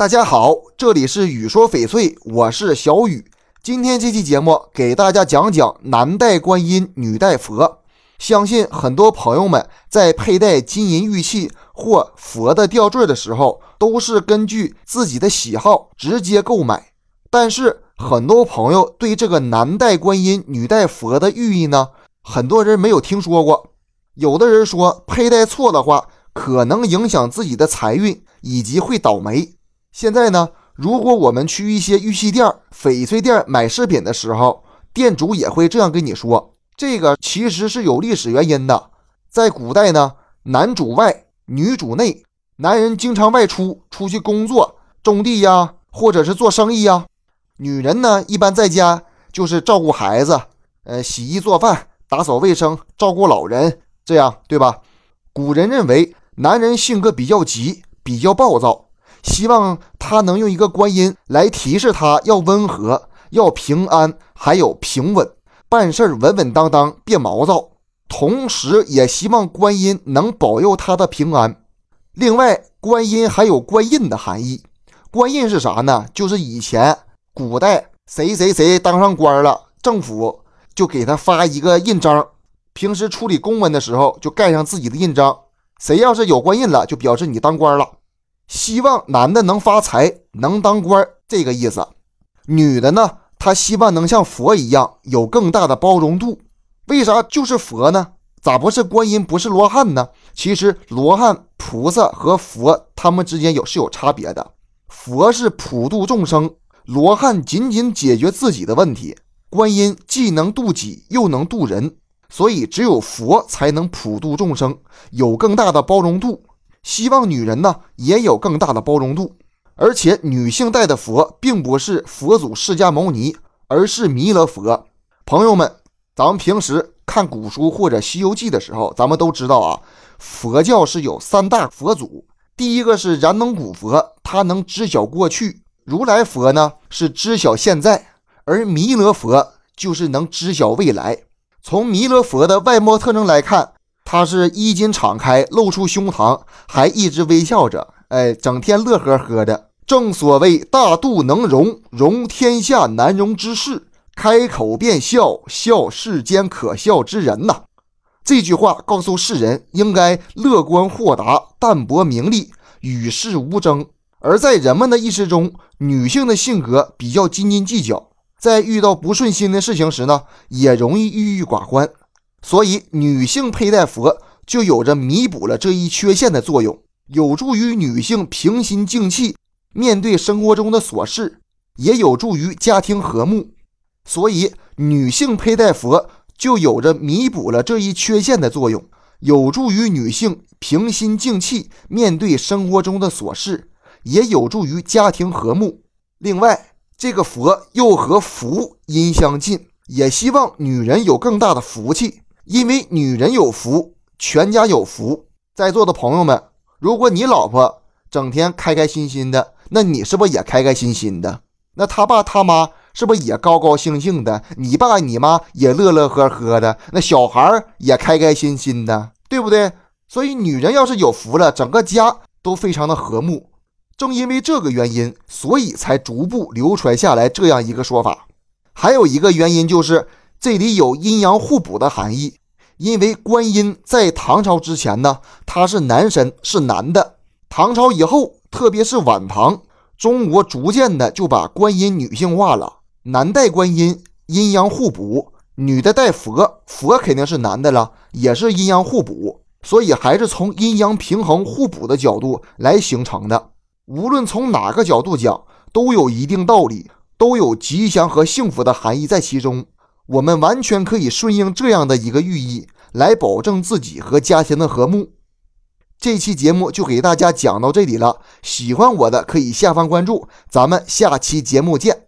大家好，这里是雨说翡翠，我是小雨。今天这期节目给大家讲讲男戴观音，女戴佛。相信很多朋友们在佩戴金银玉器或佛的吊坠的时候，都是根据自己的喜好直接购买。但是很多朋友对这个男戴观音，女戴佛的寓意呢，很多人没有听说过。有的人说佩戴错的话，可能影响自己的财运，以及会倒霉。现在呢，如果我们去一些玉器店、翡翠店买饰品的时候，店主也会这样跟你说：这个其实是有历史原因的。在古代呢，男主外，女主内，男人经常外出出去工作、种地呀，或者是做生意呀；女人呢，一般在家就是照顾孩子，呃，洗衣做饭、打扫卫生、照顾老人，这样对吧？古人认为，男人性格比较急，比较暴躁。希望他能用一个观音来提示他要温和、要平安，还有平稳，办事稳稳当当，别毛躁。同时，也希望观音能保佑他的平安。另外，观音还有官印的含义。官印是啥呢？就是以前古代谁谁谁当上官了，政府就给他发一个印章，平时处理公文的时候就盖上自己的印章。谁要是有官印了，就表示你当官了。希望男的能发财，能当官，这个意思。女的呢，她希望能像佛一样，有更大的包容度。为啥就是佛呢？咋不是观音，不是罗汉呢？其实罗汉、菩萨和佛他们之间有是有差别的。佛是普度众生，罗汉仅仅解决自己的问题。观音既能度己，又能度人，所以只有佛才能普度众生，有更大的包容度。希望女人呢也有更大的包容度，而且女性戴的佛并不是佛祖释迦牟尼，而是弥勒佛。朋友们，咱们平时看古书或者《西游记》的时候，咱们都知道啊，佛教是有三大佛祖，第一个是燃灯古佛，他能知晓过去；如来佛呢是知晓现在，而弥勒佛就是能知晓未来。从弥勒佛的外貌特征来看。他是衣襟敞开，露出胸膛，还一直微笑着，哎，整天乐呵呵的。正所谓大度能容，容天下难容之事，开口便笑，笑世间可笑之人呐。这句话告诉世人，应该乐观豁达，淡泊名利，与世无争。而在人们的意识中，女性的性格比较斤斤计较，在遇到不顺心的事情时呢，也容易郁郁寡欢。所以，女性佩戴佛就有着弥补了这一缺陷的作用，有助于女性平心静气面对生活中的琐事，也有助于家庭和睦。所以，女性佩戴佛就有着弥补了这一缺陷的作用，有助于女性平心静气面对生活中的琐事，也有助于家庭和睦。另外，这个佛又和福音相近，也希望女人有更大的福气。因为女人有福，全家有福。在座的朋友们，如果你老婆整天开开心心的，那你是不是也开开心心的？那他爸他妈是不是也高高兴兴的？你爸你妈也乐乐呵呵的，那小孩也开开心心的，对不对？所以，女人要是有福了，整个家都非常的和睦。正因为这个原因，所以才逐步流传下来这样一个说法。还有一个原因就是这里有阴阳互补的含义。因为观音在唐朝之前呢，他是男神，是男的。唐朝以后，特别是晚唐，中国逐渐的就把观音女性化了。男戴观音，阴阳互补；女的戴佛，佛肯定是男的了，也是阴阳互补。所以还是从阴阳平衡互补的角度来形成的。无论从哪个角度讲，都有一定道理，都有吉祥和幸福的含义在其中。我们完全可以顺应这样的一个寓意，来保证自己和家庭的和睦。这期节目就给大家讲到这里了，喜欢我的可以下方关注，咱们下期节目见。